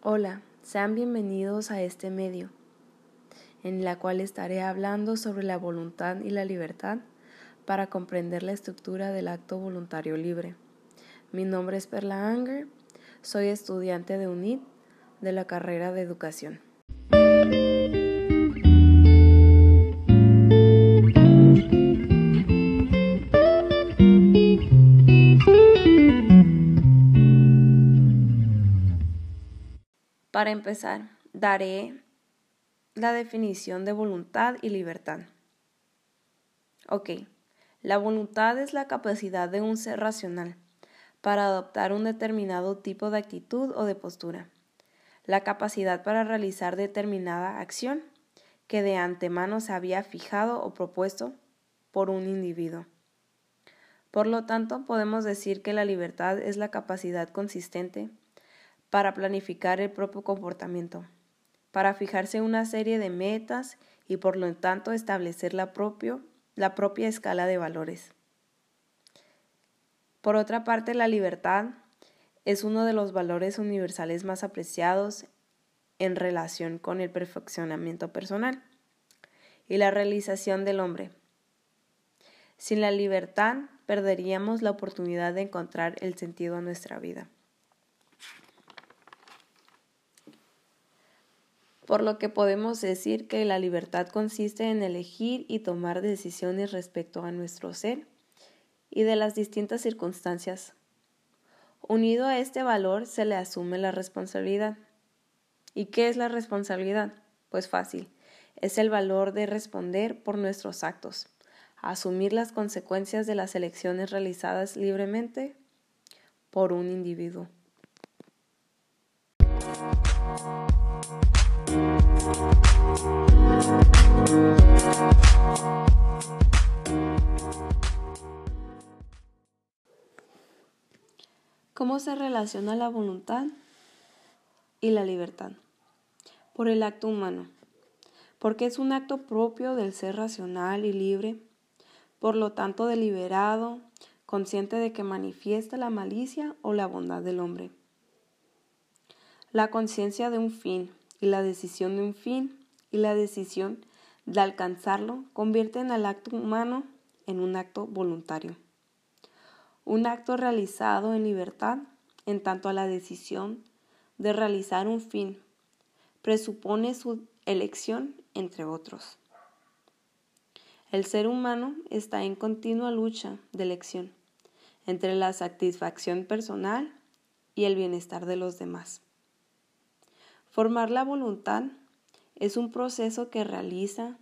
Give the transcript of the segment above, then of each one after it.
Hola, sean bienvenidos a este medio, en la cual estaré hablando sobre la voluntad y la libertad para comprender la estructura del acto voluntario libre. Mi nombre es Perla Anger, soy estudiante de UNIT de la carrera de educación. Para empezar, daré la definición de voluntad y libertad. Ok, la voluntad es la capacidad de un ser racional para adoptar un determinado tipo de actitud o de postura, la capacidad para realizar determinada acción que de antemano se había fijado o propuesto por un individuo. Por lo tanto, podemos decir que la libertad es la capacidad consistente para planificar el propio comportamiento, para fijarse una serie de metas y por lo tanto establecer la, la propia escala de valores. Por otra parte, la libertad es uno de los valores universales más apreciados en relación con el perfeccionamiento personal y la realización del hombre. Sin la libertad perderíamos la oportunidad de encontrar el sentido a nuestra vida. Por lo que podemos decir que la libertad consiste en elegir y tomar decisiones respecto a nuestro ser y de las distintas circunstancias. Unido a este valor se le asume la responsabilidad. ¿Y qué es la responsabilidad? Pues fácil, es el valor de responder por nuestros actos, asumir las consecuencias de las elecciones realizadas libremente por un individuo. ¿Cómo se relaciona la voluntad y la libertad? Por el acto humano, porque es un acto propio del ser racional y libre, por lo tanto deliberado, consciente de que manifiesta la malicia o la bondad del hombre. La conciencia de un fin y la decisión de un fin y la decisión de alcanzarlo convierten al acto humano en un acto voluntario. Un acto realizado en libertad, en tanto a la decisión de realizar un fin, presupone su elección entre otros. El ser humano está en continua lucha de elección entre la satisfacción personal y el bienestar de los demás. Formar la voluntad es un proceso que realiza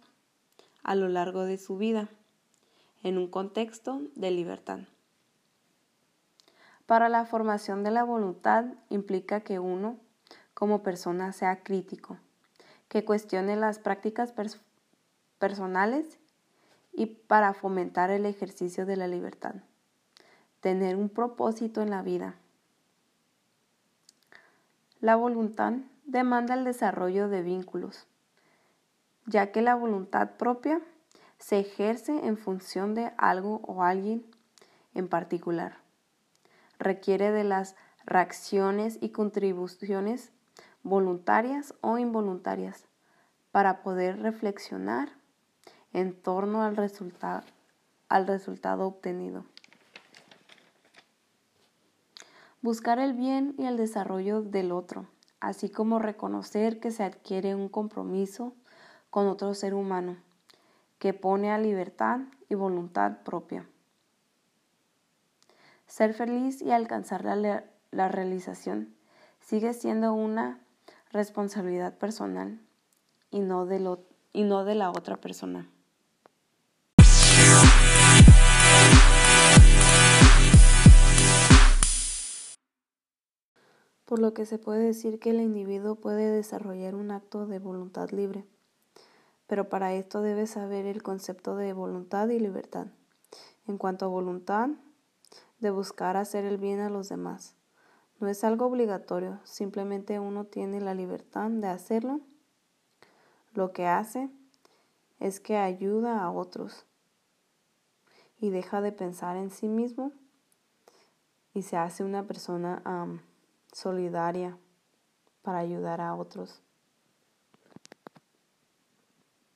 a lo largo de su vida en un contexto de libertad. Para la formación de la voluntad implica que uno, como persona, sea crítico, que cuestione las prácticas personales y para fomentar el ejercicio de la libertad. Tener un propósito en la vida. La voluntad demanda el desarrollo de vínculos, ya que la voluntad propia se ejerce en función de algo o alguien en particular requiere de las reacciones y contribuciones voluntarias o involuntarias para poder reflexionar en torno al resultado, al resultado obtenido. Buscar el bien y el desarrollo del otro, así como reconocer que se adquiere un compromiso con otro ser humano que pone a libertad y voluntad propia. Ser feliz y alcanzar la, la realización sigue siendo una responsabilidad personal y no, de lo, y no de la otra persona. Por lo que se puede decir que el individuo puede desarrollar un acto de voluntad libre, pero para esto debe saber el concepto de voluntad y libertad. En cuanto a voluntad, de buscar hacer el bien a los demás. No es algo obligatorio, simplemente uno tiene la libertad de hacerlo. Lo que hace es que ayuda a otros y deja de pensar en sí mismo y se hace una persona solidaria para ayudar a otros